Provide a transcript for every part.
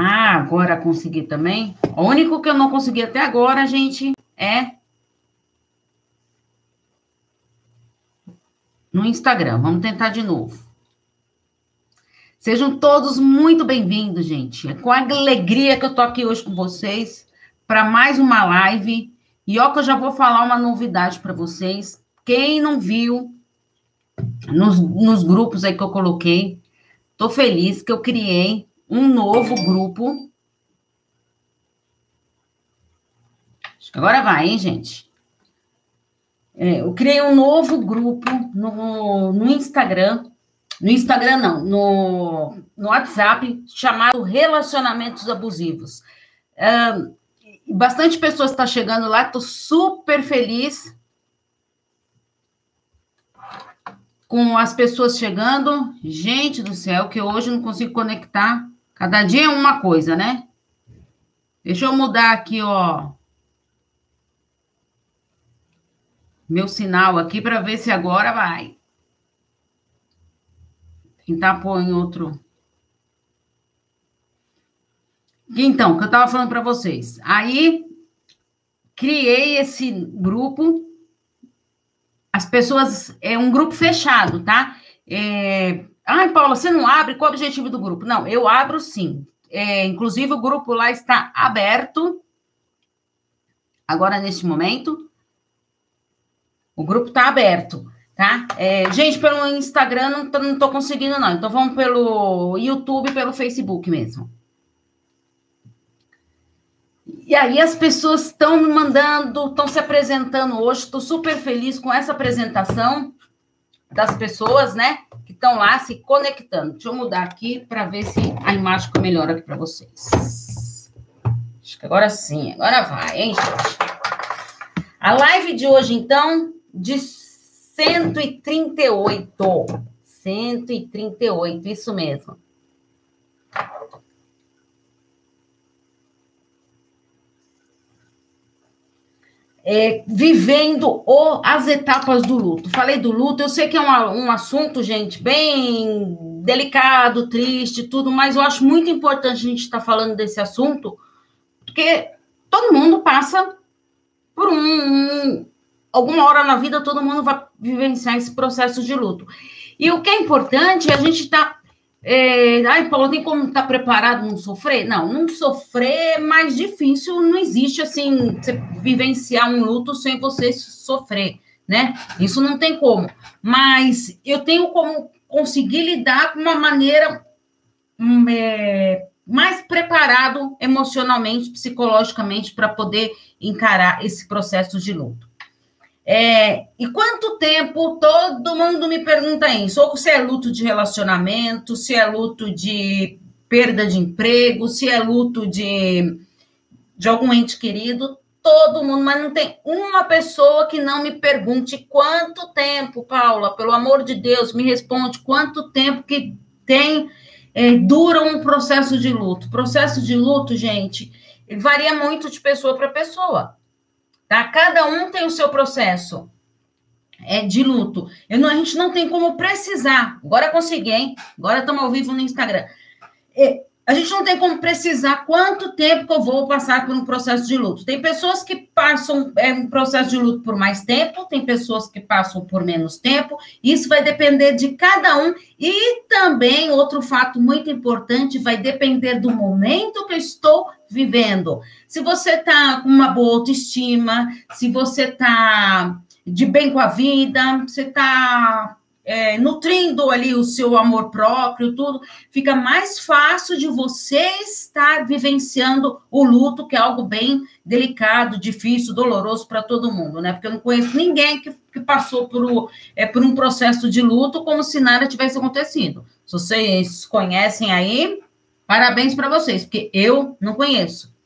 Ah, agora consegui também. O único que eu não consegui até agora, gente, é no Instagram. Vamos tentar de novo. Sejam todos muito bem-vindos, gente. É com alegria que eu tô aqui hoje com vocês para mais uma live. E ó que eu já vou falar uma novidade para vocês. Quem não viu nos, nos grupos aí que eu coloquei, tô feliz que eu criei um novo grupo. Acho que agora vai, hein, gente? É, eu criei um novo grupo no, no Instagram. No Instagram, não, no, no WhatsApp, chamado Relacionamentos Abusivos. bastante pessoas estão tá chegando lá, estou super feliz com as pessoas chegando. Gente do céu, que hoje não consigo conectar. Cada dia é uma coisa, né? Deixa eu mudar aqui, ó. Meu sinal aqui para ver se agora vai. Tentar pôr em outro. Então, que eu estava falando para vocês. Aí, criei esse grupo. As pessoas. É um grupo fechado, tá? É, Ai, Paula, você não abre? Qual é o objetivo do grupo? Não, eu abro sim. É, inclusive, o grupo lá está aberto. Agora, neste momento. O grupo está aberto, tá? É, gente, pelo Instagram não, tô, não tô conseguindo, não. Então, vamos pelo YouTube, pelo Facebook mesmo. E aí as pessoas estão me mandando, estão se apresentando hoje. Estou super feliz com essa apresentação das pessoas, né? Que estão lá se conectando. Deixa eu mudar aqui para ver se a imagem fica melhor aqui para vocês. Acho que agora sim, agora vai, hein, gente? A live de hoje, então, de 138. 138, isso mesmo. É, vivendo o, as etapas do luto. Falei do luto, eu sei que é um, um assunto, gente, bem delicado, triste, tudo, mas eu acho muito importante a gente estar tá falando desse assunto, porque todo mundo passa por um, um, alguma hora na vida, todo mundo vai vivenciar esse processo de luto. E o que é importante é a gente estar tá é, ai, Paulo, tem como estar tá preparado não sofrer? Não, não sofrer é mais difícil, não existe assim, você vivenciar um luto sem você sofrer, né? Isso não tem como. Mas eu tenho como conseguir lidar com uma maneira hum, é, mais preparado emocionalmente, psicologicamente, para poder encarar esse processo de luto. É, e quanto tempo todo mundo me pergunta isso? Ou se é luto de relacionamento, se é luto de perda de emprego, se é luto de, de algum ente querido, todo mundo, mas não tem uma pessoa que não me pergunte quanto tempo, Paula, pelo amor de Deus, me responde quanto tempo que tem, é, dura um processo de luto. Processo de luto, gente, varia muito de pessoa para pessoa. Tá? Cada um tem o seu processo é, de luto. Eu não, a gente não tem como precisar. Agora consegui, hein? Agora estamos ao vivo no Instagram. A gente não tem como precisar quanto tempo que eu vou passar por um processo de luto. Tem pessoas que passam é, um processo de luto por mais tempo, tem pessoas que passam por menos tempo. Isso vai depender de cada um. E também, outro fato muito importante, vai depender do momento que eu estou vivendo. Se você está com uma boa autoestima, se você está de bem com a vida, você está é, nutrindo ali o seu amor próprio, tudo, fica mais fácil de você estar vivenciando o luto, que é algo bem delicado, difícil, doloroso para todo mundo, né? Porque eu não conheço ninguém que, que passou por, o, é, por um processo de luto como se nada tivesse acontecido. Se vocês conhecem aí, parabéns para vocês, porque eu não conheço.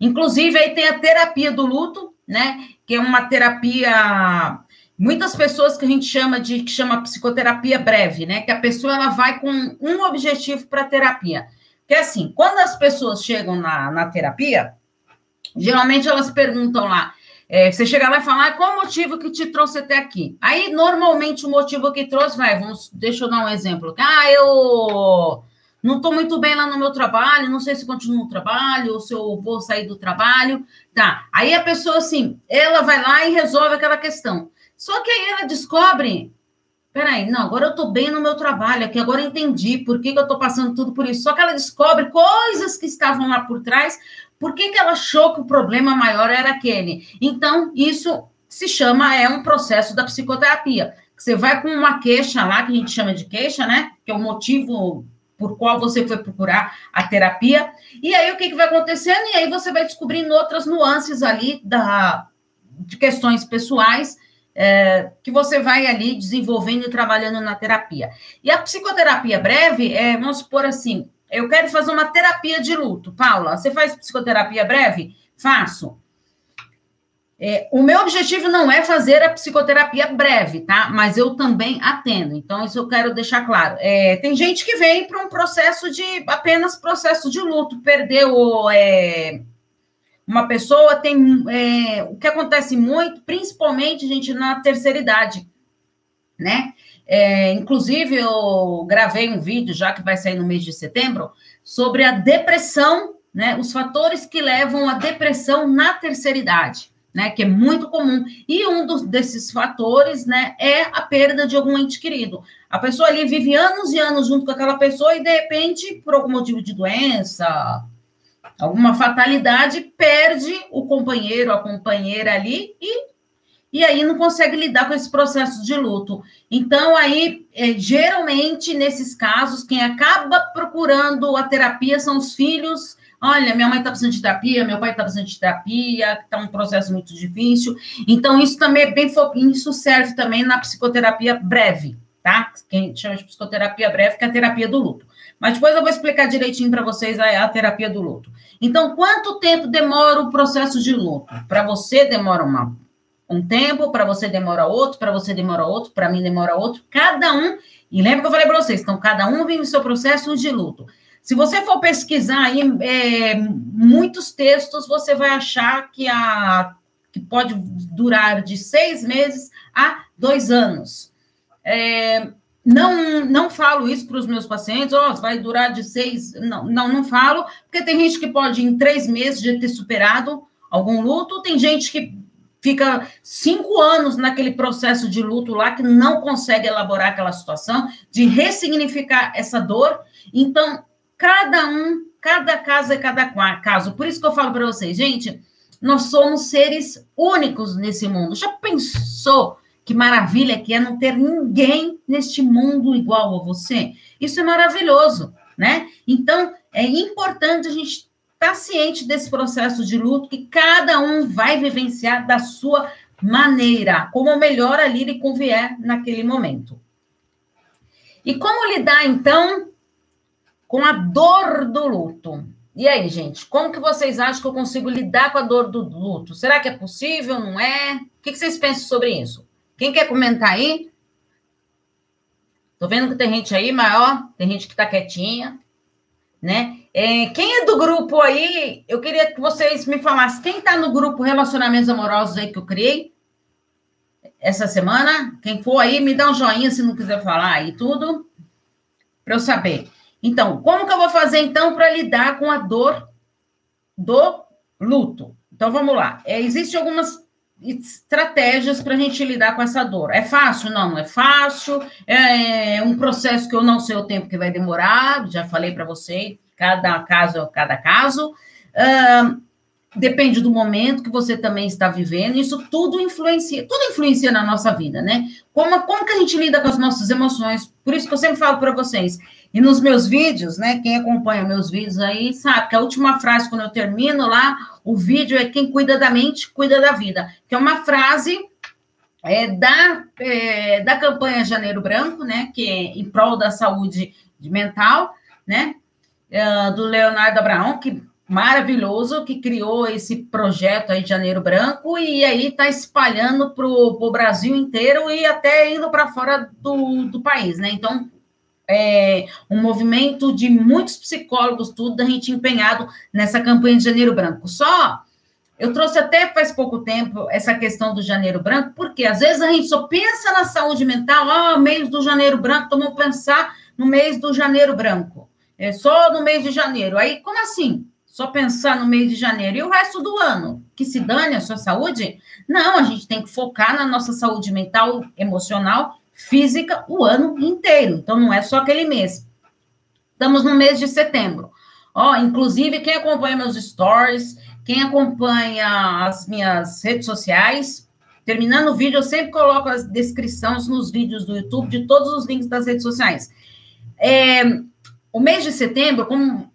Inclusive, aí tem a terapia do luto, né? Que é uma terapia muitas pessoas que a gente chama de que chama psicoterapia breve, né? Que a pessoa ela vai com um objetivo para a terapia. Que é assim, quando as pessoas chegam na, na terapia, geralmente elas perguntam lá. É, você chega lá e fala, ah, qual o motivo que te trouxe até aqui? Aí, normalmente, o motivo que trouxe, vai, vamos, deixa eu dar um exemplo. Ah, eu não estou muito bem lá no meu trabalho, não sei se continuo no trabalho ou se eu vou sair do trabalho. Tá. Aí a pessoa, assim, ela vai lá e resolve aquela questão. Só que aí ela descobre. Peraí, não, agora eu estou bem no meu trabalho aqui, agora eu entendi por que, que eu estou passando tudo por isso. Só que ela descobre coisas que estavam lá por trás, por que, que ela achou que o problema maior era aquele. Então, isso se chama, é um processo da psicoterapia. Você vai com uma queixa lá, que a gente chama de queixa, né? Que é o motivo por qual você foi procurar a terapia. E aí, o que, que vai acontecendo? E aí você vai descobrindo outras nuances ali da, de questões pessoais é, que você vai ali desenvolvendo e trabalhando na terapia. E a psicoterapia breve é, vamos supor assim, eu quero fazer uma terapia de luto. Paula, você faz psicoterapia breve? Faço. É, o meu objetivo não é fazer a psicoterapia breve, tá? Mas eu também atendo. Então, isso eu quero deixar claro. É, tem gente que vem para um processo de apenas processo de luto, perdeu é, uma pessoa, tem é, o que acontece muito, principalmente, gente, na terceira idade, né? É, inclusive, eu gravei um vídeo já que vai sair no mês de setembro sobre a depressão, né? Os fatores que levam à depressão na terceira idade né, que é muito comum. E um dos, desses fatores, né, é a perda de algum ente querido. A pessoa ali vive anos e anos junto com aquela pessoa e, de repente, por algum motivo de doença, alguma fatalidade, perde o companheiro, a companheira ali e e aí não consegue lidar com esse processo de luto. Então, aí, é, geralmente, nesses casos, quem acaba procurando a terapia são os filhos Olha, minha mãe está precisando de terapia, meu pai está precisando de terapia, está um processo muito difícil. Então, isso também é bem isso serve também na psicoterapia breve, tá? Quem chama de psicoterapia breve, que é a terapia do luto. Mas depois eu vou explicar direitinho para vocês a, a, terapia do luto. Então, quanto tempo demora o processo de luto? Para você demora uma, um tempo, para você demora outro, para você demora outro, para mim demora outro. Cada um, e lembra que eu falei para vocês, então cada um vive o seu processo de luto. Se você for pesquisar aí, é, muitos textos, você vai achar que, a, que pode durar de seis meses a dois anos. É, não, não falo isso para os meus pacientes, oh, vai durar de seis. Não, não, não falo, porque tem gente que pode, em três meses, já ter superado algum luto, tem gente que fica cinco anos naquele processo de luto lá, que não consegue elaborar aquela situação, de ressignificar essa dor. Então, Cada um, cada caso é cada caso. Por isso que eu falo para vocês, gente, nós somos seres únicos nesse mundo. Já pensou que maravilha que é não ter ninguém neste mundo igual a você? Isso é maravilhoso, né? Então, é importante a gente estar tá ciente desse processo de luto que cada um vai vivenciar da sua maneira, como melhor ali lhe convier naquele momento. E como lidar, então, com a dor do luto. E aí, gente, como que vocês acham que eu consigo lidar com a dor do luto? Será que é possível? Não é? O que, vocês pensam sobre isso? Quem quer comentar aí? Tô vendo que tem gente aí, mas ó, tem gente que tá quietinha, né? É, quem é do grupo aí? Eu queria que vocês me falassem. Quem tá no grupo Relacionamentos Amorosos aí que eu criei essa semana? Quem for aí, me dá um joinha se não quiser falar aí tudo, para eu saber. Então, como que eu vou fazer então para lidar com a dor do luto? Então, vamos lá. É, Existem algumas estratégias para a gente lidar com essa dor. É fácil? Não, não é fácil. É um processo que eu não sei o tempo que vai demorar, já falei para você, cada caso é cada caso. Uh, depende do momento que você também está vivendo, isso tudo influencia, tudo influencia na nossa vida, né? Como, como que a gente lida com as nossas emoções? Por isso que eu sempre falo para vocês, e nos meus vídeos, né? Quem acompanha meus vídeos aí sabe que a última frase, quando eu termino lá, o vídeo é quem cuida da mente, cuida da vida. Que é uma frase é, da, é, da campanha Janeiro Branco, né? Que é em prol da saúde mental, né? É, do Leonardo Abraão, que maravilhoso, que criou esse projeto aí de Janeiro Branco e aí está espalhando para o Brasil inteiro e até indo para fora do, do país, né? Então, é, um movimento de muitos psicólogos, tudo, da gente empenhado nessa campanha de Janeiro Branco. Só, eu trouxe até faz pouco tempo essa questão do Janeiro Branco, porque às vezes a gente só pensa na saúde mental, ah, mês do Janeiro Branco, então vamos pensar no mês do Janeiro Branco. é só no mês de janeiro. Aí, como assim? Só pensar no mês de janeiro e o resto do ano? Que se dane a sua saúde? Não, a gente tem que focar na nossa saúde mental, emocional, física o ano inteiro. Então, não é só aquele mês. Estamos no mês de setembro. Ó, inclusive, quem acompanha meus stories, quem acompanha as minhas redes sociais, terminando o vídeo, eu sempre coloco as descrições nos vídeos do YouTube de todos os links das redes sociais. É, o mês de setembro, como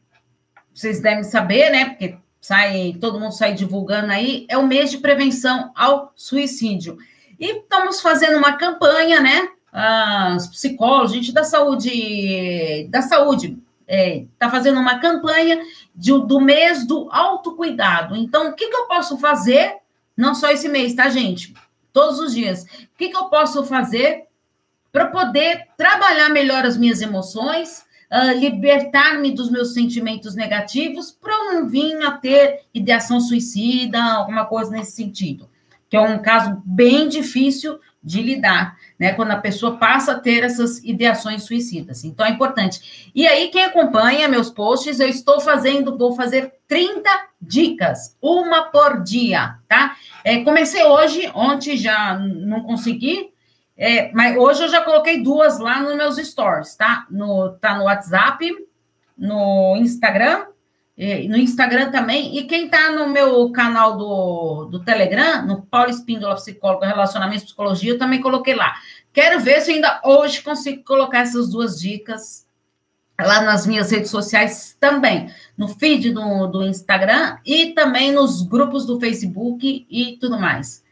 vocês devem saber, né? Porque sai, todo mundo sai divulgando aí, é o mês de prevenção ao suicídio. E estamos fazendo uma campanha, né? Os psicólogos, gente da saúde, da saúde, está é, tá fazendo uma campanha de, do mês do autocuidado. Então, o que, que eu posso fazer? Não só esse mês, tá, gente? Todos os dias. O que, que eu posso fazer para poder trabalhar melhor as minhas emoções, uh, libertar-me dos meus sentimentos negativos, para não vir a ter ideação suicida, alguma coisa nesse sentido? Que é um caso bem difícil de lidar, né? Quando a pessoa passa a ter essas ideações suicidas. Então é importante. E aí, quem acompanha meus posts, eu estou fazendo, vou fazer 30 dicas, uma por dia, tá? É, comecei hoje, ontem já não consegui, é, mas hoje eu já coloquei duas lá nos meus stories, tá? No, tá no WhatsApp, no Instagram no Instagram também. E quem está no meu canal do, do Telegram, no Paulo Espíndola Psicólogo Relacionamento e Psicologia, eu também coloquei lá. Quero ver se ainda hoje consigo colocar essas duas dicas lá nas minhas redes sociais também, no feed do, do Instagram e também nos grupos do Facebook e tudo mais.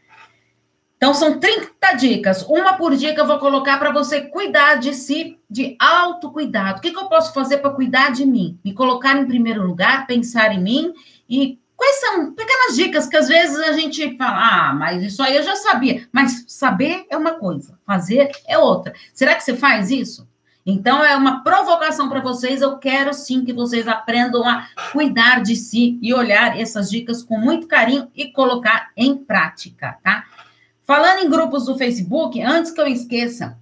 Então, são 30 dicas, uma por dia que eu vou colocar para você cuidar de si, de autocuidado. O que, que eu posso fazer para cuidar de mim? Me colocar em primeiro lugar, pensar em mim e quais são pequenas dicas que às vezes a gente fala, ah, mas isso aí eu já sabia. Mas saber é uma coisa, fazer é outra. Será que você faz isso? Então, é uma provocação para vocês. Eu quero sim que vocês aprendam a cuidar de si e olhar essas dicas com muito carinho e colocar em prática, tá? Falando em grupos do Facebook, antes que eu esqueça,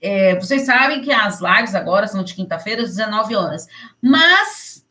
é, vocês sabem que as lives agora são de quinta-feira, às 19 horas. Mas,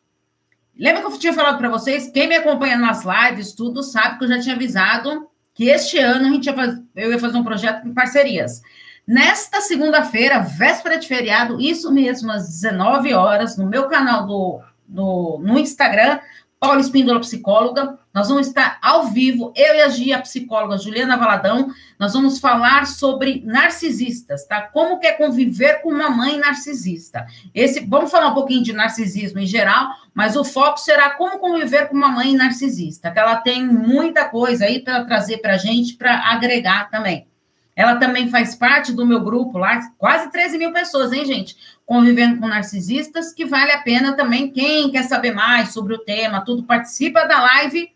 lembra que eu tinha falado para vocês? Quem me acompanha nas lives, tudo, sabe que eu já tinha avisado que este ano a gente ia fazer, eu ia fazer um projeto em parcerias. Nesta segunda-feira, véspera de feriado, isso mesmo, às 19 horas, no meu canal do, do, no Instagram, Paula Espíndola, psicóloga. Nós vamos estar ao vivo, eu e a Gia, psicóloga Juliana Valadão. Nós vamos falar sobre narcisistas, tá? Como que é conviver com uma mãe narcisista. Esse, vamos falar um pouquinho de narcisismo em geral, mas o foco será como conviver com uma mãe narcisista, que ela tem muita coisa aí para trazer para a gente, para agregar também. Ela também faz parte do meu grupo lá, quase 13 mil pessoas, hein, gente? Convivendo com narcisistas, que vale a pena também. Quem quer saber mais sobre o tema, tudo, participa da live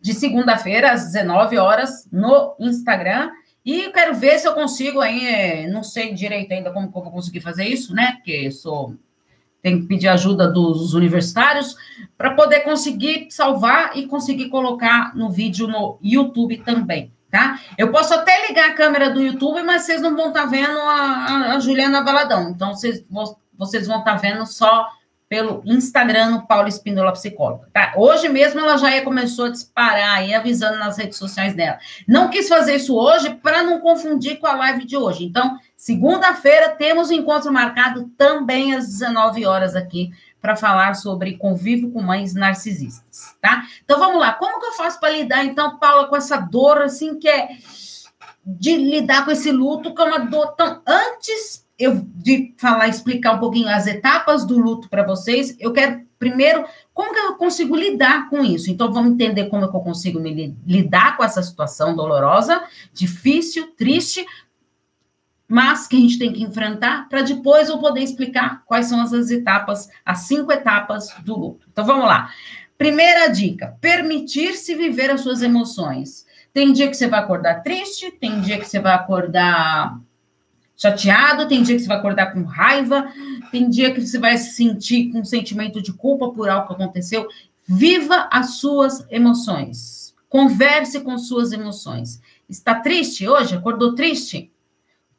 de segunda-feira, às 19 horas, no Instagram. E quero ver se eu consigo aí, é, não sei direito ainda como, como eu vou conseguir fazer isso, né? Porque sou tenho que pedir ajuda dos universitários para poder conseguir salvar e conseguir colocar no vídeo no YouTube também tá? Eu posso até ligar a câmera do YouTube, mas vocês não vão estar tá vendo a, a, Juliana Valadão. Então, vocês, vocês vão estar tá vendo só pelo Instagram no Paulo Espíndola Psicóloga, tá? Hoje mesmo ela já começou a disparar aí, avisando nas redes sociais dela. Não quis fazer isso hoje para não confundir com a live de hoje. Então, segunda-feira temos um encontro marcado também às 19 horas aqui para falar sobre convívio com mães narcisistas, tá? Então vamos lá, como que eu faço para lidar então, Paula, com essa dor assim que é de lidar com esse luto, que é uma dor tão antes eu de falar, explicar um pouquinho as etapas do luto para vocês, eu quero primeiro como que eu consigo lidar com isso. Então vamos entender como é que eu consigo me lidar com essa situação dolorosa, difícil, triste, mas que a gente tem que enfrentar para depois eu poder explicar quais são as etapas, as cinco etapas do luto. Então vamos lá. Primeira dica: permitir-se viver as suas emoções. Tem dia que você vai acordar triste, tem dia que você vai acordar chateado, tem dia que você vai acordar com raiva, tem dia que você vai se sentir com um sentimento de culpa por algo que aconteceu. Viva as suas emoções. Converse com suas emoções. Está triste hoje? Acordou triste?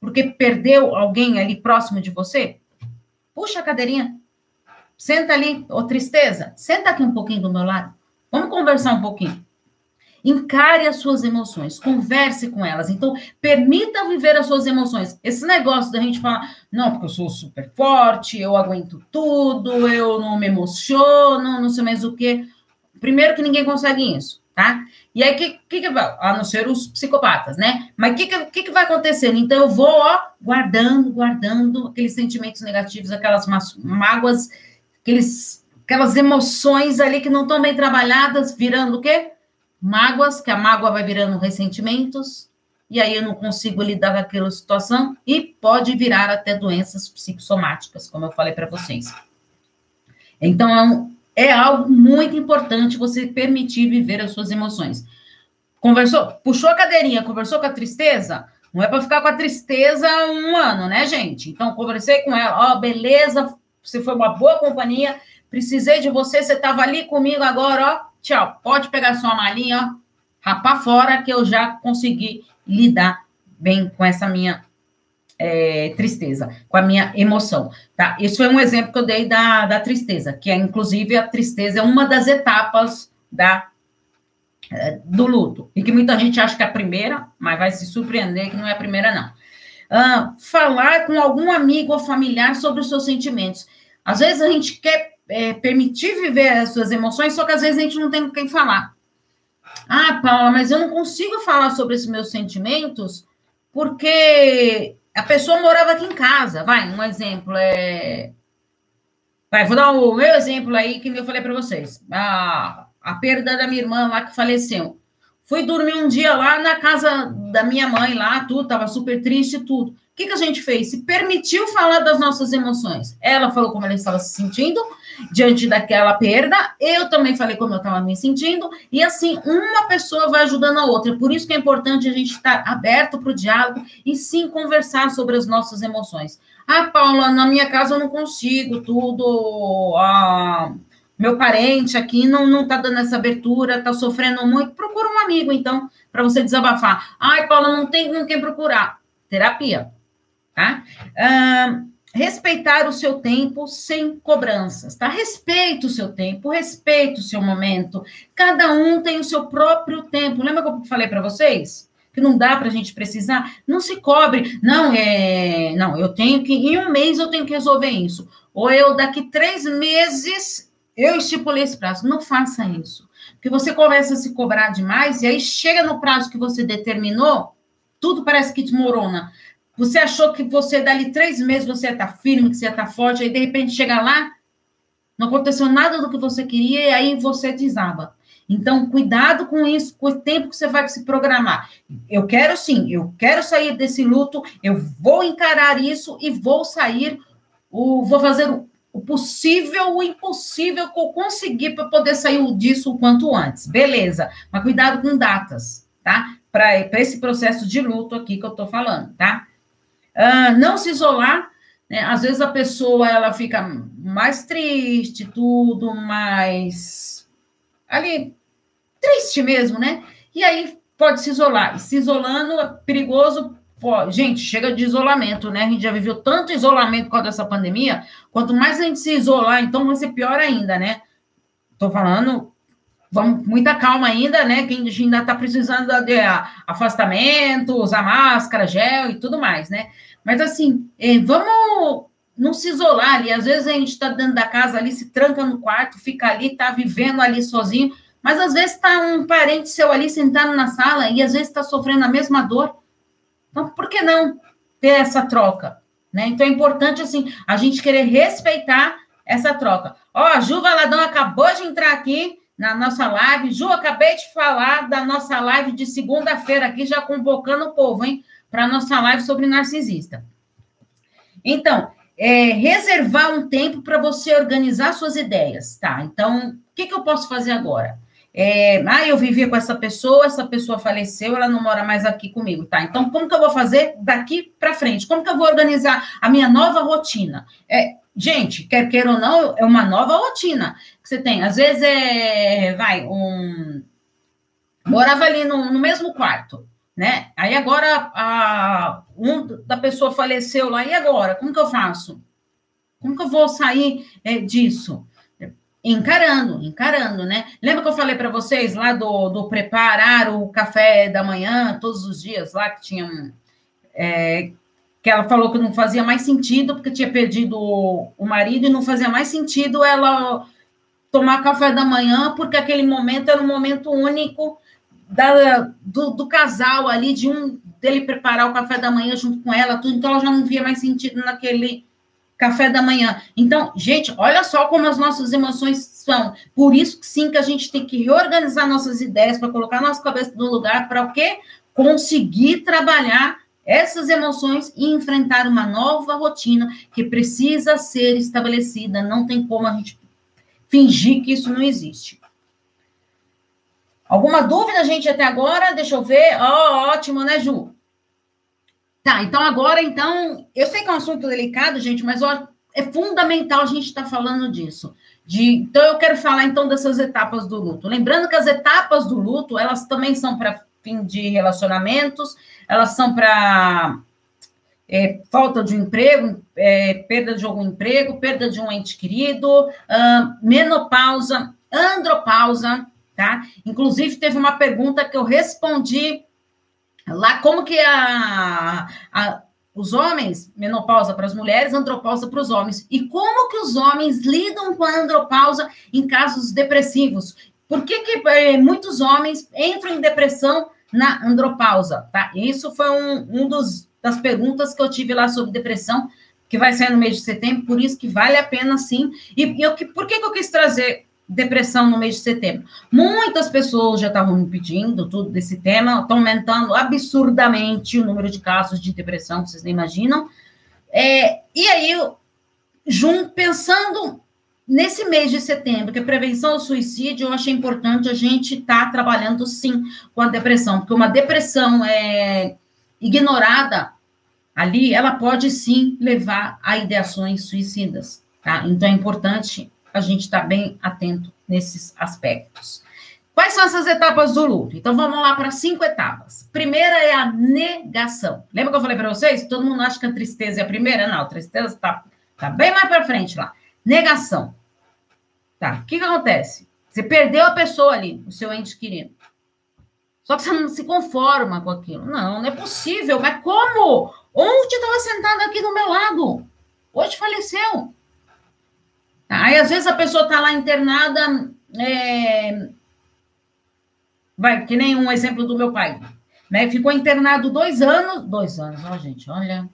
Porque perdeu alguém ali próximo de você, puxa a cadeirinha, Senta ali, ô tristeza, senta aqui um pouquinho do meu lado. Vamos conversar um pouquinho. Encare as suas emoções, converse com elas. Então, permita viver as suas emoções. Esse negócio da gente falar, não, porque eu sou super forte, eu aguento tudo, eu não me emociono, não sei mais o quê. Primeiro que ninguém consegue isso, tá? E aí, que, que, que vai? A não ser os psicopatas, né? Mas o que, que, que, vai acontecendo? Então, eu vou, ó, guardando, guardando aqueles sentimentos negativos, aquelas mágoas, aqueles, aquelas emoções ali que não estão bem trabalhadas, virando o quê? mágoas, que a mágoa vai virando ressentimentos, e aí eu não consigo lidar com aquela situação, e pode virar até doenças psicossomáticas, como eu falei para vocês. Então, é algo muito importante você permitir viver as suas emoções. Conversou, puxou a cadeirinha, conversou com a tristeza? Não é para ficar com a tristeza um ano, né, gente? Então, conversei com ela, ó, oh, beleza, você foi uma boa companhia, precisei de você, você estava ali comigo agora, ó, tchau, pode pegar sua malinha, ó, rapar fora, que eu já consegui lidar bem com essa minha é, tristeza, com a minha emoção, tá? Isso foi um exemplo que eu dei da, da tristeza, que é, inclusive, a tristeza é uma das etapas da é, do luto, e que muita gente acha que é a primeira, mas vai se surpreender que não é a primeira, não. Ah, falar com algum amigo ou familiar sobre os seus sentimentos. Às vezes a gente quer é, permitir viver as suas emoções, só que às vezes a gente não tem com quem falar. Ah, Paula, mas eu não consigo falar sobre esses meus sentimentos porque a pessoa morava aqui em casa. Vai, um exemplo é. Vai, vou dar o meu exemplo aí que eu falei para vocês. A, a perda da minha irmã lá que faleceu. Fui dormir um dia lá na casa da minha mãe, lá, tudo, tava super triste, tudo. O que, que a gente fez? Se permitiu falar das nossas emoções. Ela falou como ela estava se sentindo, diante daquela perda, eu também falei como eu estava me sentindo, e assim, uma pessoa vai ajudando a outra. Por isso que é importante a gente estar aberto para o diálogo e sim conversar sobre as nossas emoções. Ah, Paula, na minha casa eu não consigo tudo. Ah, meu parente aqui não, não tá dando essa abertura, tá sofrendo muito. Procura um amigo, então, para você desabafar. Ai, Paula, não tem com quem procurar. Terapia, tá? Ah, respeitar o seu tempo sem cobranças, tá? Respeite o seu tempo, respeite o seu momento. Cada um tem o seu próprio tempo. Lembra que eu falei para vocês? Que não dá para a gente precisar? Não se cobre. Não, é. Não, eu tenho que. Em um mês eu tenho que resolver isso. Ou eu, daqui três meses, eu estipulei esse prazo. Não faça isso. Porque você começa a se cobrar demais e aí chega no prazo que você determinou, tudo parece que desmorona. Você achou que você, dali três meses, você ia estar tá firme, que você ia estar tá forte, aí de repente chega lá, não aconteceu nada do que você queria, e aí você desaba. Então, cuidado com isso, com o tempo que você vai se programar. Eu quero sim, eu quero sair desse luto, eu vou encarar isso e vou sair, o, vou fazer o, possível, o impossível que eu conseguir para poder sair disso o quanto antes. Beleza, mas cuidado com datas, tá? Para esse processo de luto aqui que eu estou falando, tá? Uh, não se isolar, né? Às vezes a pessoa ela fica mais triste, tudo, mais ali triste mesmo, né? E aí pode se isolar. E se isolando é perigoso. Pode. Gente, chega de isolamento, né? A gente já viveu tanto isolamento por causa dessa pandemia. Quanto mais a gente se isolar, então vai ser pior ainda, né? Tô falando vamos muita calma ainda, né? Quem ainda está precisando de afastamento, usar máscara, gel e tudo mais, né? Mas assim, é, vamos não se isolar ali. Às vezes a gente está dentro da casa ali, se tranca no quarto, fica ali, está vivendo ali sozinho, mas às vezes está um parente seu ali sentado na sala e às vezes está sofrendo a mesma dor. Então, por que não ter essa troca? Né? Então é importante assim a gente querer respeitar essa troca. Ó, a Ju Valadão acabou de entrar aqui na nossa live. Ju, acabei de falar da nossa live de segunda-feira aqui, já convocando o povo, hein? Para a nossa live sobre narcisista. Então, é, reservar um tempo para você organizar suas ideias, tá? Então, o que, que eu posso fazer agora? É, ah, eu vivia com essa pessoa, essa pessoa faleceu, ela não mora mais aqui comigo, tá? Então, como que eu vou fazer daqui para frente? Como que eu vou organizar a minha nova rotina? É, gente, quer queira ou não, é uma nova rotina que você tem. Às vezes é, vai, um. Morava ali no, no mesmo quarto, né? Aí agora a, um da pessoa faleceu lá, e agora? Como que eu faço? Como que eu vou sair é, disso? Encarando, encarando, né? Lembra que eu falei para vocês lá do, do preparar o café da manhã todos os dias lá que tinha é, que ela falou que não fazia mais sentido porque tinha perdido o, marido e não fazia mais sentido ela tomar café da manhã porque aquele momento era um momento único da, do, do, casal ali de um dele preparar o café da manhã junto com ela tudo então ela já não via mais sentido naquele café da manhã. Então, gente, olha só como as nossas emoções são. Por isso, sim, que a gente tem que reorganizar nossas ideias para colocar nossa cabeça no lugar para o quê? Conseguir trabalhar essas emoções e enfrentar uma nova rotina que precisa ser estabelecida. Não tem como a gente fingir que isso não existe. Alguma dúvida, gente, até agora? Deixa eu ver. Oh, ótimo, né, Ju? Tá, então agora, então, eu sei que é um assunto delicado, gente, mas ó, é fundamental a gente estar tá falando disso. De, então, eu quero falar, então, dessas etapas do luto. Lembrando que as etapas do luto, elas também são para fim de relacionamentos, elas são para é, falta de um emprego, é, perda de algum emprego, perda de um ente querido, uh, menopausa, andropausa, tá? Inclusive, teve uma pergunta que eu respondi Lá, como que a, a os homens, menopausa para as mulheres, andropausa para os homens. E como que os homens lidam com a andropausa em casos depressivos? Por que, que é, muitos homens entram em depressão na andropausa? Tá? Isso foi um, um dos, das perguntas que eu tive lá sobre depressão, que vai sair no mês de setembro, por isso que vale a pena sim. E, eu, por que, que eu quis trazer depressão no mês de setembro. Muitas pessoas já estavam me pedindo tudo desse tema, estão aumentando absurdamente o número de casos de depressão, vocês nem imaginam. É, e aí, junto, pensando nesse mês de setembro, que é prevenção ao suicídio, eu achei importante a gente estar tá trabalhando sim com a depressão, porque uma depressão é ignorada ali, ela pode sim levar a ideações suicidas, tá? Então é importante a gente está bem atento nesses aspectos. Quais são essas etapas do luto? Então vamos lá para cinco etapas. Primeira é a negação. Lembra que eu falei para vocês? Todo mundo acha que a tristeza é a primeira? Não, a tristeza está tá bem mais para frente lá. Negação. Tá, o que, que acontece? Você perdeu a pessoa ali, o seu ente querido. Só que você não se conforma com aquilo. Não, não é possível. Mas como? Onde estava sentado aqui do meu lado? Hoje faleceu. Aí, às vezes, a pessoa está lá internada, é... vai, que nem um exemplo do meu pai, né? Ficou internado dois anos, dois anos, ó, gente, olha,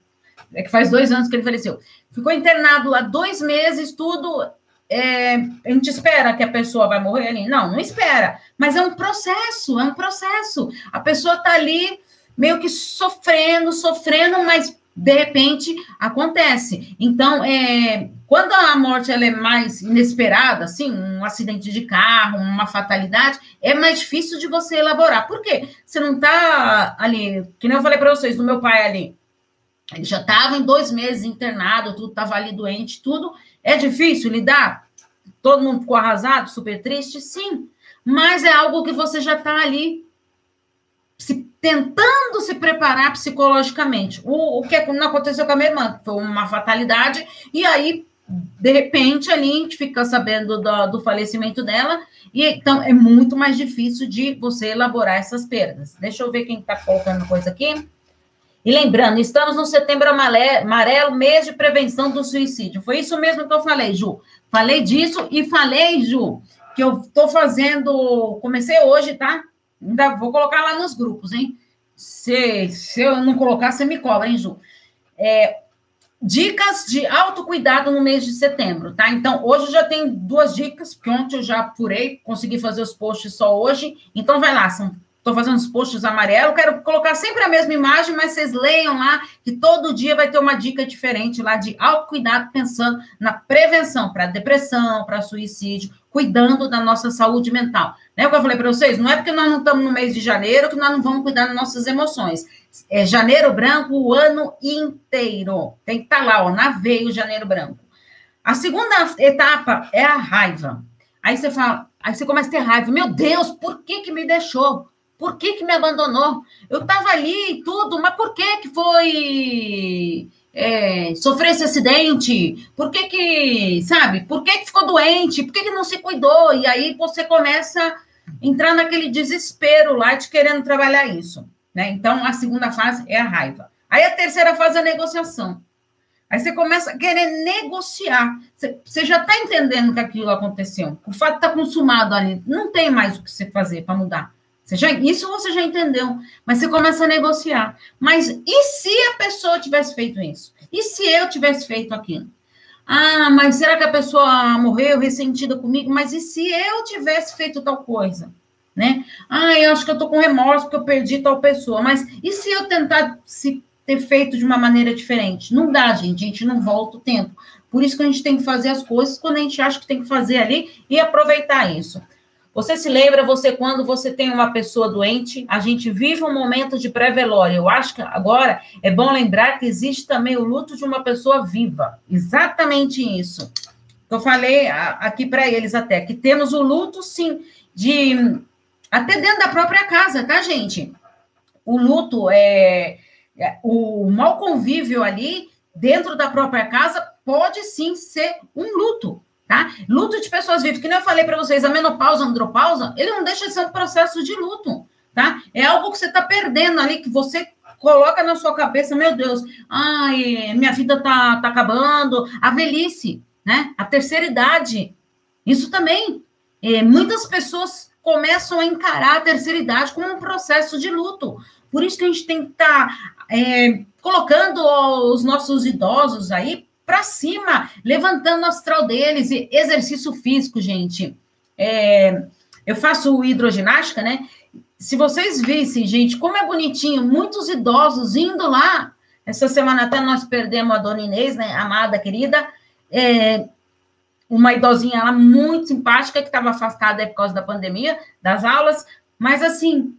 é que faz dois anos que ele faleceu. Ficou internado lá dois meses, tudo. É... a gente espera que a pessoa vai morrer ali? Não, não espera. Mas é um processo, é um processo. A pessoa está ali meio que sofrendo, sofrendo, mas de repente acontece. Então, é, quando a morte ela é mais inesperada, assim, um acidente de carro, uma fatalidade, é mais difícil de você elaborar. Por quê? Você não está ali, que nem eu falei para vocês, do meu pai ali. Ele já estava em dois meses internado, tudo estava ali doente, tudo. É difícil lidar? Todo mundo ficou arrasado, super triste? Sim. Mas é algo que você já está ali se tentando se preparar psicologicamente. O, o que não aconteceu com a minha irmã, foi uma fatalidade, e aí, de repente, ali a gente fica sabendo do, do falecimento dela, e então é muito mais difícil de você elaborar essas perdas. Deixa eu ver quem está colocando coisa aqui. E lembrando, estamos no setembro amarelo, mês de prevenção do suicídio. Foi isso mesmo que eu falei, Ju. Falei disso e falei, Ju, que eu estou fazendo. Comecei hoje, tá? Ainda vou colocar lá nos grupos, hein? Se, se eu não colocar, você me cobra, hein, Ju? É, dicas de autocuidado no mês de setembro, tá? Então, hoje já tenho duas dicas, porque ontem eu já apurei, consegui fazer os posts só hoje. Então, vai lá, são Estou fazendo os posts amarelos, quero colocar sempre a mesma imagem, mas vocês leiam lá que todo dia vai ter uma dica diferente lá de autocuidado, pensando na prevenção para depressão, para suicídio, cuidando da nossa saúde mental. Né? O que eu falei para vocês? Não é porque nós não estamos no mês de janeiro que nós não vamos cuidar das nossas emoções. É janeiro branco o ano inteiro. Tem que estar tá lá, ó, na veia o janeiro branco. A segunda etapa é a raiva. Aí você fala, aí você começa a ter raiva. Meu Deus, por que que me deixou? Por que, que me abandonou? Eu estava ali e tudo, mas por que, que foi é, esse acidente? Por que que, sabe? Por que que ficou doente? Por que que não se cuidou? E aí você começa a entrar naquele desespero lá de querendo trabalhar isso, né? Então, a segunda fase é a raiva. Aí a terceira fase é a negociação. Aí você começa a querer negociar. Você, você já está entendendo que aquilo aconteceu. O fato está consumado ali. Não tem mais o que você fazer para mudar. Você já, isso você já entendeu. Mas você começa a negociar. Mas e se a pessoa tivesse feito isso? E se eu tivesse feito aquilo? Ah, mas será que a pessoa morreu ressentida comigo? Mas e se eu tivesse feito tal coisa? Né? Ah, eu acho que eu tô com remorso porque eu perdi tal pessoa. Mas e se eu tentar se ter feito de uma maneira diferente. Não dá, gente, a gente não volta o tempo. Por isso que a gente tem que fazer as coisas quando a gente acha que tem que fazer ali e aproveitar isso. Você se lembra, você, quando você tem uma pessoa doente, a gente vive um momento de pré-velório. Eu acho que agora é bom lembrar que existe também o luto de uma pessoa viva. Exatamente isso. Eu falei aqui para eles até, que temos o luto, sim, de. Até dentro da própria casa, tá, gente? O luto é é, o mau convívio ali dentro da própria casa pode sim ser um luto, tá? Luto de pessoas vivas, que nem eu falei para vocês, a menopausa, a andropausa, ele não deixa de ser um processo de luto, tá? É algo que você está perdendo ali, que você coloca na sua cabeça, meu Deus, ai, minha vida tá, tá acabando, a velhice, né? A terceira idade, isso também. É, muitas pessoas começam a encarar a terceira idade como um processo de luto. Por isso que a gente tem que estar tá é, colocando os nossos idosos aí para cima, levantando o astral deles, e exercício físico, gente. É, eu faço hidroginástica, né? Se vocês vissem, gente, como é bonitinho, muitos idosos indo lá. Essa semana até nós perdemos a dona Inês, né? Amada, querida. É, uma idosinha lá muito simpática que estava afastada por causa da pandemia, das aulas, mas assim,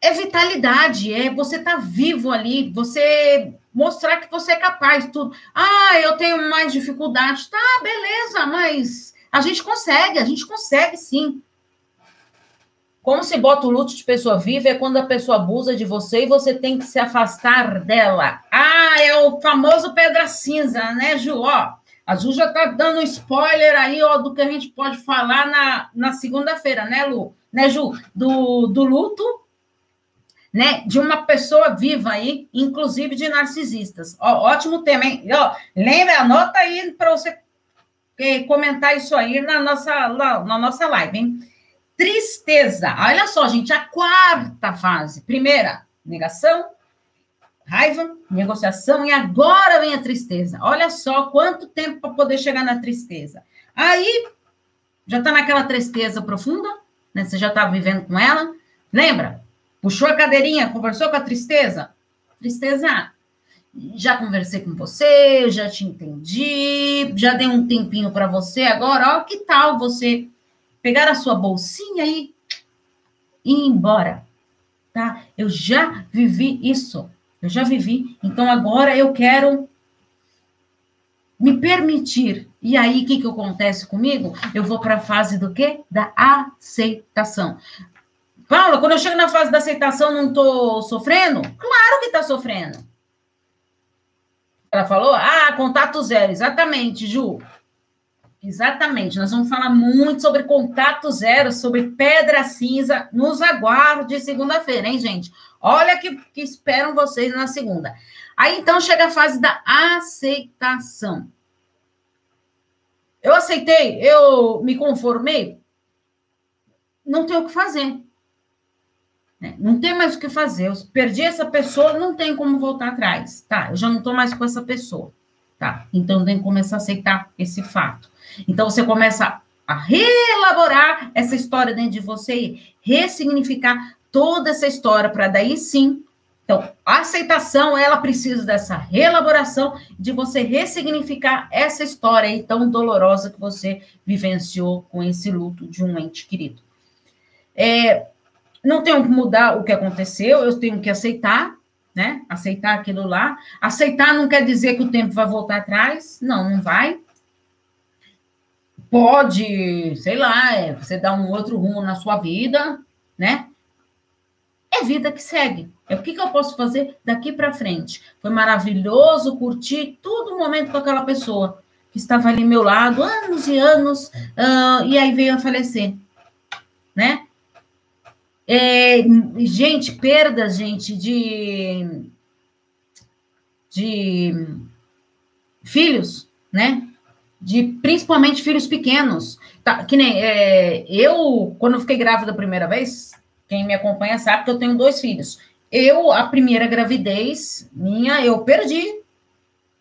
é vitalidade, é você estar tá vivo ali, você mostrar que você é capaz, tudo. Ah, eu tenho mais dificuldade. Tá, beleza, mas a gente consegue, a gente consegue sim. Como se bota o luto de pessoa viva é quando a pessoa abusa de você e você tem que se afastar dela. Ah, é o famoso pedra cinza, né, Ju? Ó, a Ju já tá dando spoiler aí, ó, do que a gente pode falar na, na segunda-feira, né, Lu? Né, Ju? Do, do luto né, de uma pessoa viva aí, inclusive de narcisistas. Ó, ótimo tema, hein? Ó, lembra, anota aí para você eh, comentar isso aí na nossa, na, na nossa live, hein? Tristeza. Olha só, gente, a quarta fase. Primeira, negação, raiva, negociação, e agora vem a tristeza. Olha só quanto tempo para poder chegar na tristeza. Aí, já está naquela tristeza profunda, né? Você já está vivendo com ela. Lembra? Puxou a cadeirinha, conversou com a tristeza? Tristeza, já conversei com você, já te entendi, já dei um tempinho para você. Agora, ó, que tal você pegar a sua bolsinha e ir embora? Tá? Eu já vivi isso. Eu já vivi. Então agora eu quero me permitir. E aí, o que, que acontece comigo? Eu vou para a fase do quê? Da aceitação. Paula, quando eu chego na fase da aceitação, não estou sofrendo? Claro que está sofrendo. Ela falou, ah, contato zero. Exatamente, Ju. Exatamente. Nós vamos falar muito sobre contato zero, sobre pedra cinza. Nos aguarde segunda-feira, hein, gente? Olha que, que esperam vocês na segunda. Aí, então, chega a fase da aceitação. Eu aceitei, eu me conformei. Não tenho o que fazer. Né? Não tem mais o que fazer. Eu perdi essa pessoa, não tem como voltar atrás. Tá, eu já não estou mais com essa pessoa. Tá, então tem que começar a aceitar esse fato. Então você começa a reelaborar essa história dentro de você e ressignificar toda essa história para daí sim. Então, a aceitação, ela precisa dessa reelaboração, de você ressignificar essa história aí tão dolorosa que você vivenciou com esse luto de um ente querido. É, não tenho que mudar o que aconteceu, eu tenho que aceitar, né? Aceitar aquilo lá. Aceitar não quer dizer que o tempo vai voltar atrás. Não, não vai. Pode, sei lá, é, você dar um outro rumo na sua vida, né? é vida que segue. É o que, que eu posso fazer daqui para frente. Foi maravilhoso curtir todo o momento com aquela pessoa que estava ali ao meu lado, anos e anos, uh, e aí veio a falecer, né? É, gente, perdas, gente, de, de filhos, né? De principalmente filhos pequenos. Tá, que nem é, eu, quando eu fiquei grávida a primeira vez, quem me acompanha sabe que eu tenho dois filhos. Eu, a primeira gravidez minha, eu perdi.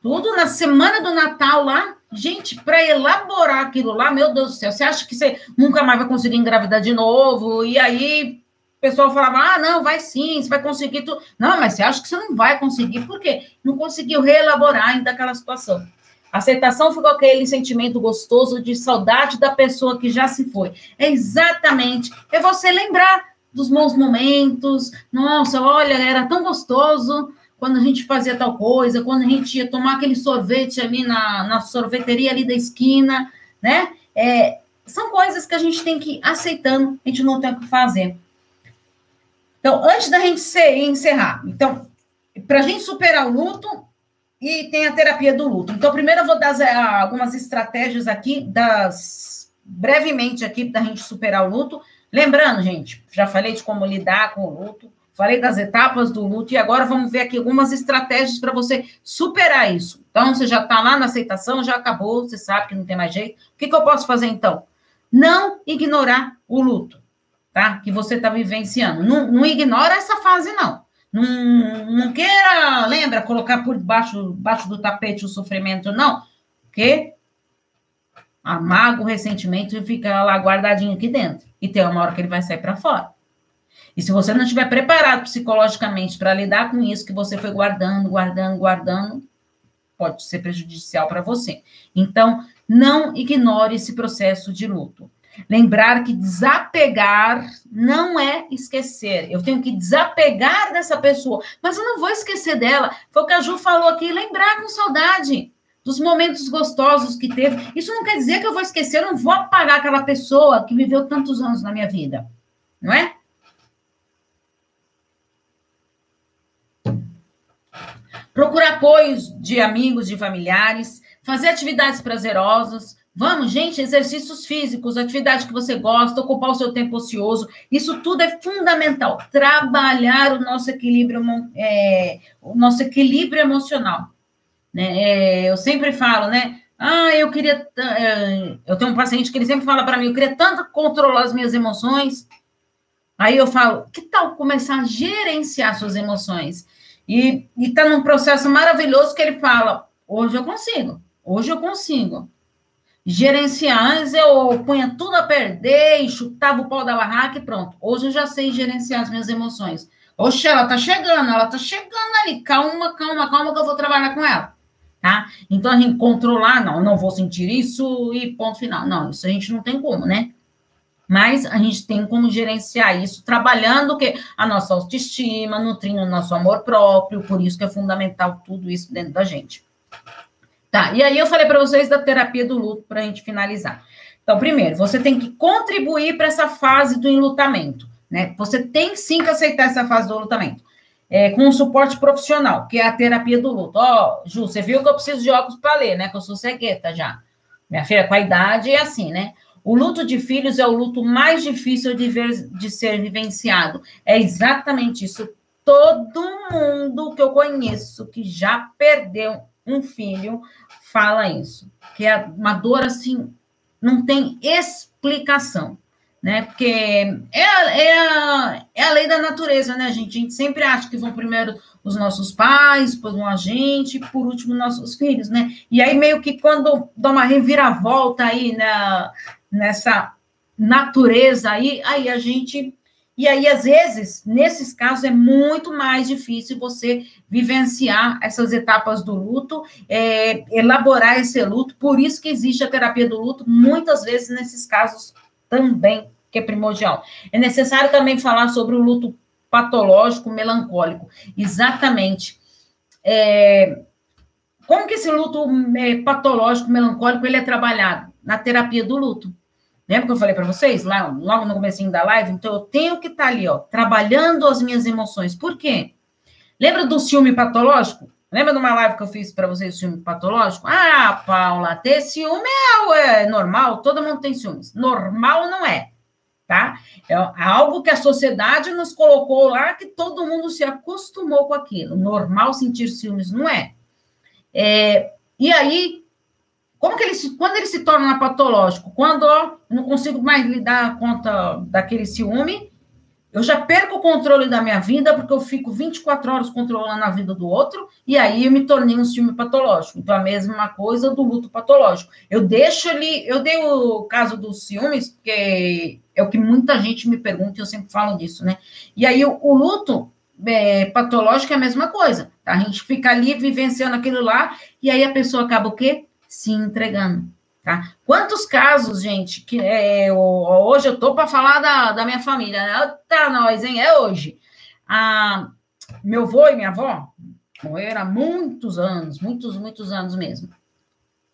Tudo na semana do Natal lá. Gente, para elaborar aquilo lá, meu Deus do céu, você acha que você nunca mais vai conseguir engravidar de novo? E aí o pessoal falava: ah, não, vai sim, você vai conseguir tudo. Não, mas você acha que você não vai conseguir, por quê? Não conseguiu reelaborar ainda aquela situação. Aceitação ficou aquele sentimento gostoso de saudade da pessoa que já se foi. É exatamente, é você lembrar dos bons momentos. Nossa, olha, era tão gostoso quando a gente fazia tal coisa, quando a gente ia tomar aquele sorvete ali na, na sorveteria ali da esquina, né? É, são coisas que a gente tem que ir aceitando, a gente não tem o que fazer. Então, antes da gente encerrar, então, para a gente superar o luto, e tem a terapia do luto. Então, primeiro eu vou dar algumas estratégias aqui, das brevemente aqui, para a gente superar o luto. Lembrando, gente, já falei de como lidar com o luto, falei das etapas do luto, e agora vamos ver aqui algumas estratégias para você superar isso. Então, você já está lá na aceitação, já acabou, você sabe que não tem mais jeito. O que, que eu posso fazer então? Não ignorar o luto, tá? Que você está vivenciando. Não, não ignora essa fase, não. Não, não queira, lembra, colocar por baixo, baixo do tapete o sofrimento, não. Porque amarga o ressentimento e fica lá guardadinho aqui dentro. E tem uma hora que ele vai sair para fora. E se você não estiver preparado psicologicamente para lidar com isso que você foi guardando, guardando, guardando, pode ser prejudicial para você. Então, não ignore esse processo de luto. Lembrar que desapegar não é esquecer. Eu tenho que desapegar dessa pessoa, mas eu não vou esquecer dela. Foi o que a Ju falou aqui, lembrar com saudade dos momentos gostosos que teve. Isso não quer dizer que eu vou esquecer, eu não vou apagar aquela pessoa que viveu tantos anos na minha vida, não é? Procurar apoios de amigos, de familiares, fazer atividades prazerosas, Vamos, gente, exercícios físicos, atividade que você gosta, ocupar o seu tempo ocioso, isso tudo é fundamental. Trabalhar o nosso equilíbrio, é, o nosso equilíbrio emocional. Né? É, eu sempre falo, né? Ah, eu queria. É, eu tenho um paciente que ele sempre fala para mim, eu queria tanto controlar as minhas emoções. Aí eu falo, que tal começar a gerenciar suas emoções? E está num processo maravilhoso que ele fala: hoje eu consigo, hoje eu consigo Gerenciar, antes eu punha tudo a perder e chutava o pau da barraca e pronto. Hoje eu já sei gerenciar as minhas emoções. Oxe, ela tá chegando, ela tá chegando ali. Calma, calma, calma que eu vou trabalhar com ela. Tá? Então a gente controlar, não, não vou sentir isso e ponto final. Não, isso a gente não tem como, né? Mas a gente tem como gerenciar isso, trabalhando o que a nossa autoestima, nutrindo o nosso amor próprio, por isso que é fundamental tudo isso dentro da gente. Tá, e aí eu falei para vocês da terapia do luto para a gente finalizar. Então, primeiro, você tem que contribuir para essa fase do enlutamento, né? Você tem sim que aceitar essa fase do enlutamento. É, com um suporte profissional, que é a terapia do luto. Ó, oh, Ju, você viu que eu preciso de óculos para ler, né? Que eu sou cegueta já. Minha filha, com a idade é assim, né? O luto de filhos é o luto mais difícil de, ver, de ser vivenciado. É exatamente isso. Todo mundo que eu conheço que já perdeu um filho fala isso, que é uma dor assim, não tem explicação, né? Porque é, é, a, é a lei da natureza, né, gente? A gente sempre acha que vão primeiro os nossos pais, depois vão a gente, por último nossos filhos, né? E aí meio que quando dá uma reviravolta aí na, nessa natureza aí, aí a gente e aí, às vezes, nesses casos, é muito mais difícil você vivenciar essas etapas do luto, é, elaborar esse luto. Por isso que existe a terapia do luto, muitas vezes nesses casos também, que é primordial. É necessário também falar sobre o luto patológico melancólico. Exatamente. É, como que esse luto é, patológico melancólico ele é trabalhado? Na terapia do luto. Lembra que eu falei para vocês lá, logo no começo da live? Então, eu tenho que estar tá ali, ó, trabalhando as minhas emoções. Por quê? Lembra do ciúme patológico? Lembra de uma live que eu fiz para vocês, ciúme patológico? Ah, Paula, ter ciúme é, é normal, todo mundo tem ciúmes. Normal não é, tá? É algo que a sociedade nos colocou lá que todo mundo se acostumou com aquilo. Normal sentir ciúmes não é. é e aí, como que ele se, quando ele se torna patológico? Quando ó, não consigo mais lidar conta daquele ciúme, eu já perco o controle da minha vida porque eu fico 24 horas controlando a vida do outro e aí eu me tornei um ciúme patológico. Então a mesma coisa do luto patológico. Eu deixo ele, eu dei o caso dos ciúmes porque é o que muita gente me pergunta e eu sempre falo disso, né? E aí o, o luto é, patológico é a mesma coisa. Tá? A gente fica ali vivenciando aquilo lá e aí a pessoa acaba o quê? Se entregando. Tá? Quantos casos, gente, que é, hoje eu tô para falar da, da minha família, né? Tá nós, hein? É hoje. Ah, meu avô e minha avó morreram há muitos anos, muitos, muitos anos mesmo.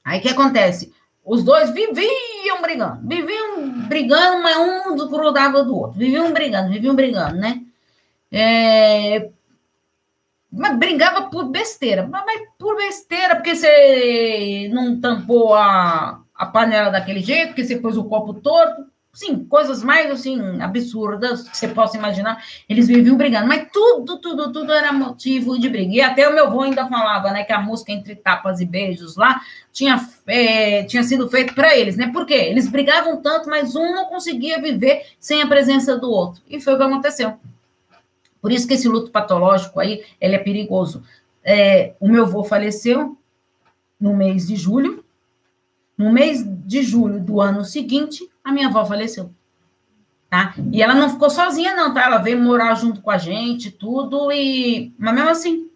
Aí o que acontece? Os dois viviam brigando, viviam brigando, mas um grudava do outro, viviam brigando, viviam brigando, né? É, mas brigava por besteira, mas, mas por besteira, porque você não tampou a, a panela daquele jeito, porque você pôs o copo torto. Sim, coisas mais assim absurdas que você possa imaginar. Eles viviam brigando, mas tudo, tudo, tudo era motivo de briga. E até o meu avô ainda falava, né, que a música Entre Tapas e Beijos lá tinha, é, tinha sido feita para eles, né? Por quê? Eles brigavam tanto, mas um não conseguia viver sem a presença do outro. E foi o que aconteceu. Por isso que esse luto patológico aí, ele é perigoso. É, o meu avô faleceu no mês de julho, no mês de julho do ano seguinte, a minha avó faleceu. Tá? E ela não ficou sozinha, não, tá? Ela veio morar junto com a gente, tudo, e. Mas mesmo assim,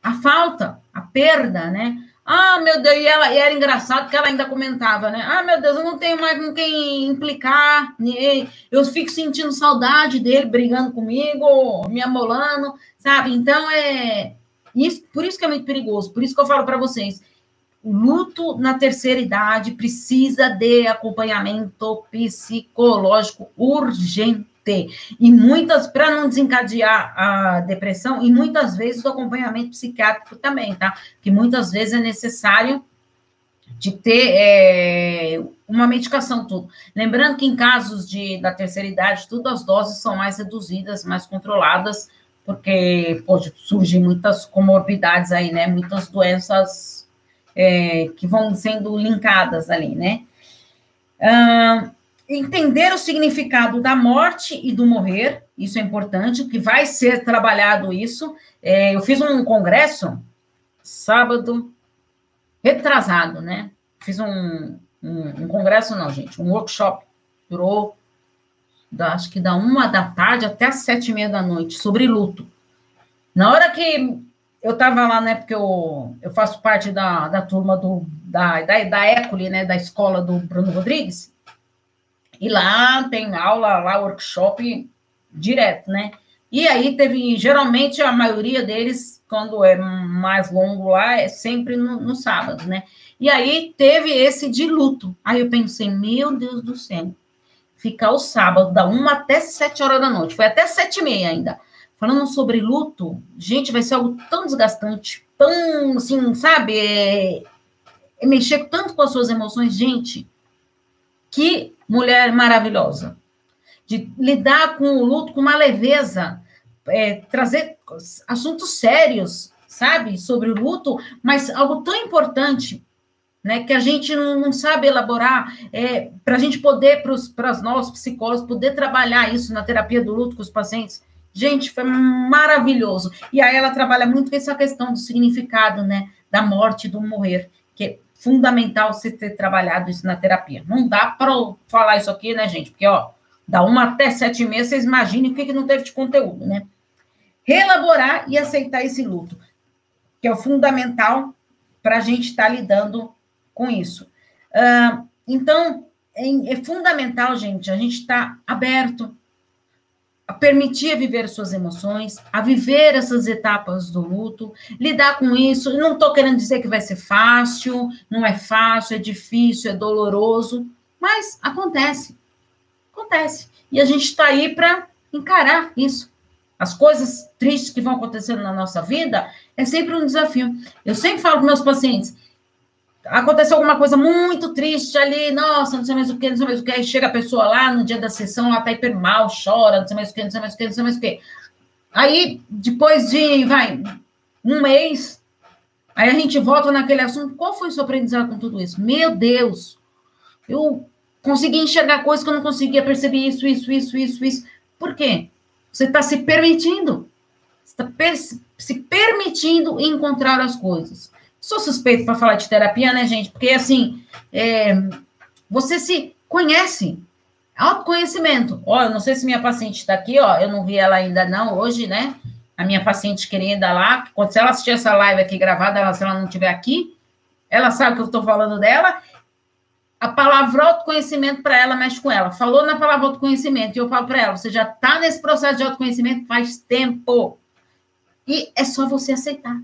a falta, a perda, né? Ah, meu Deus, e, ela, e era engraçado que ela ainda comentava, né? Ah, meu Deus, eu não tenho mais com quem implicar, eu fico sentindo saudade dele brigando comigo, me amolando, sabe? Então, é. Isso, por isso que é muito perigoso, por isso que eu falo para vocês luto na terceira idade precisa de acompanhamento psicológico urgente. E muitas, para não desencadear a depressão, e muitas vezes o acompanhamento psiquiátrico também, tá? Que muitas vezes é necessário de ter é, uma medicação, tudo. Lembrando que em casos de, da terceira idade, tudo as doses são mais reduzidas, mais controladas, porque pode surgem muitas comorbidades aí, né? Muitas doenças é, que vão sendo linkadas ali, né? Entender o significado da morte e do morrer, isso é importante, que vai ser trabalhado isso. É, eu fiz um congresso sábado retrasado, né? Fiz um, um, um congresso, não, gente, um workshop, durou, da, acho que da uma da tarde até as sete e meia da noite, sobre luto. Na hora que eu estava lá, né, porque eu, eu faço parte da, da turma do, da, da, da Ecoli, né, da escola do Bruno Rodrigues, e lá tem aula, lá workshop direto, né? E aí teve, geralmente, a maioria deles, quando é mais longo lá, é sempre no, no sábado, né? E aí teve esse de luto. Aí eu pensei, meu Deus do céu, ficar o sábado, da uma até sete horas da noite. Foi até sete e meia ainda. Falando sobre luto, gente, vai ser algo tão desgastante, tão, assim, sabe? É, é mexer tanto com as suas emoções, gente. Que mulher maravilhosa. De lidar com o luto com uma leveza, é, trazer assuntos sérios, sabe? Sobre o luto, mas algo tão importante né, que a gente não, não sabe elaborar, é, para a gente poder, para nós psicólogos, poder trabalhar isso na terapia do luto com os pacientes. Gente, foi maravilhoso. E aí ela trabalha muito com essa questão do significado, né? Da morte, do morrer, que fundamental você ter trabalhado isso na terapia. Não dá para falar isso aqui, né, gente? Porque, ó, da uma até sete meses, vocês imaginem o que, que não teve de conteúdo, né? Relaborar e aceitar esse luto, que é o fundamental para a gente estar tá lidando com isso. Uh, então, é, é fundamental, gente, a gente estar tá aberto a permitir viver suas emoções, a viver essas etapas do luto, lidar com isso. Não estou querendo dizer que vai ser fácil, não é fácil, é difícil, é doloroso, Mas acontece. Acontece. E a gente está aí para encarar isso. As coisas tristes que vão acontecendo na nossa vida é sempre um desafio. Eu sempre falo para meus pacientes: aconteceu alguma coisa muito triste ali, nossa, não sei mais o que, não sei mais o que, aí chega a pessoa lá no dia da sessão, ela tá hiper mal, chora, não sei mais o que, não sei mais o que, não sei mais o que. Aí, depois de, vai, um mês, aí a gente volta naquele assunto, qual foi o seu aprendizado com tudo isso? Meu Deus, eu consegui enxergar coisas que eu não conseguia perceber isso, isso, isso, isso, isso. Por quê? Você está se permitindo. Você está per se permitindo encontrar as coisas. Sou suspeito para falar de terapia, né, gente? Porque, assim, é, você se conhece. Autoconhecimento. Ó, eu não sei se minha paciente está aqui, ó. Eu não vi ela ainda não hoje, né? A minha paciente querida lá, quando se ela assistir essa live aqui gravada, ela, se ela não estiver aqui, ela sabe que eu estou falando dela a palavra autoconhecimento para ela mexe com ela. Falou na palavra autoconhecimento e eu falo para ela: você já está nesse processo de autoconhecimento faz tempo. E é só você aceitar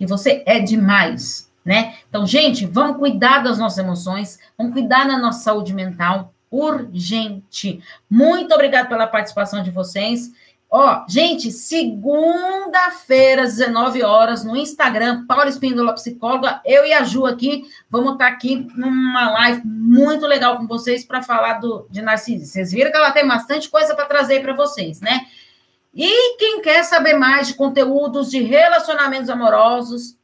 que você é demais, né? Então, gente, vamos cuidar das nossas emoções, vamos cuidar da nossa saúde mental urgente. Muito obrigada pela participação de vocês. Ó, gente, segunda-feira, 19 horas, no Instagram, Paula Espíndola Psicóloga, eu e a Ju aqui, vamos estar tá aqui numa live muito legal com vocês para falar do, de narcisismo. Vocês viram que ela tem bastante coisa para trazer para vocês, né? E quem quer saber mais de conteúdos de relacionamentos amorosos,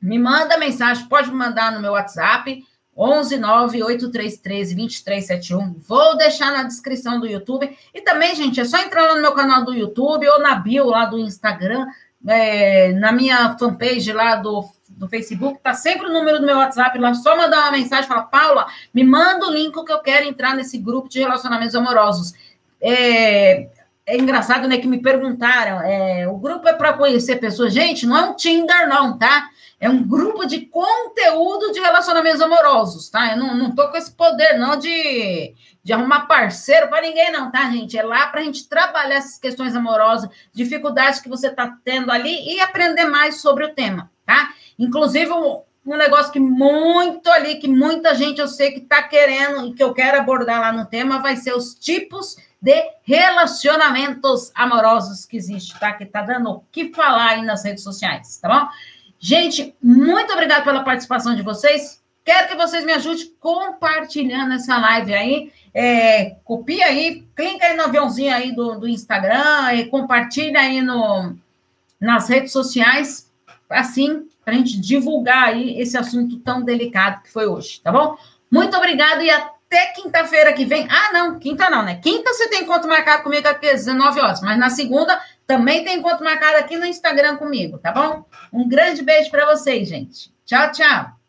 me manda mensagem, pode me mandar no meu WhatsApp, 11 98313 2371. Vou deixar na descrição do YouTube. E também, gente, é só entrar lá no meu canal do YouTube ou na bio lá do Instagram, é, na minha fanpage lá do, do Facebook, tá sempre o número do meu WhatsApp lá. Só mandar uma mensagem, fala, Paula, me manda o link que eu quero entrar nesse grupo de relacionamentos amorosos. É, é engraçado, né, que me perguntaram, é, o grupo é para conhecer pessoas. Gente, não é um Tinder, não, tá? É um grupo de conteúdo de relacionamentos amorosos, tá? Eu não, não tô com esse poder, não, de, de arrumar parceiro para ninguém, não, tá, gente? É lá para a gente trabalhar essas questões amorosas, dificuldades que você tá tendo ali e aprender mais sobre o tema, tá? Inclusive, um, um negócio que muito ali, que muita gente eu sei que tá querendo e que eu quero abordar lá no tema, vai ser os tipos de relacionamentos amorosos que existe, tá? Que tá dando o que falar aí nas redes sociais, tá bom? Gente, muito obrigada pela participação de vocês. Quero que vocês me ajudem compartilhando essa live aí. É, copia aí, clica aí no aviãozinho aí do, do Instagram e compartilha aí no, nas redes sociais, assim, para a gente divulgar aí esse assunto tão delicado que foi hoje, tá bom? Muito obrigada e até quinta-feira que vem. Ah, não, quinta não, né? Quinta você tem encontro marcado comigo aqui às 19 horas, mas na segunda também tem encontro marcado aqui no Instagram comigo, tá bom? Um grande beijo para vocês, gente. Tchau, tchau.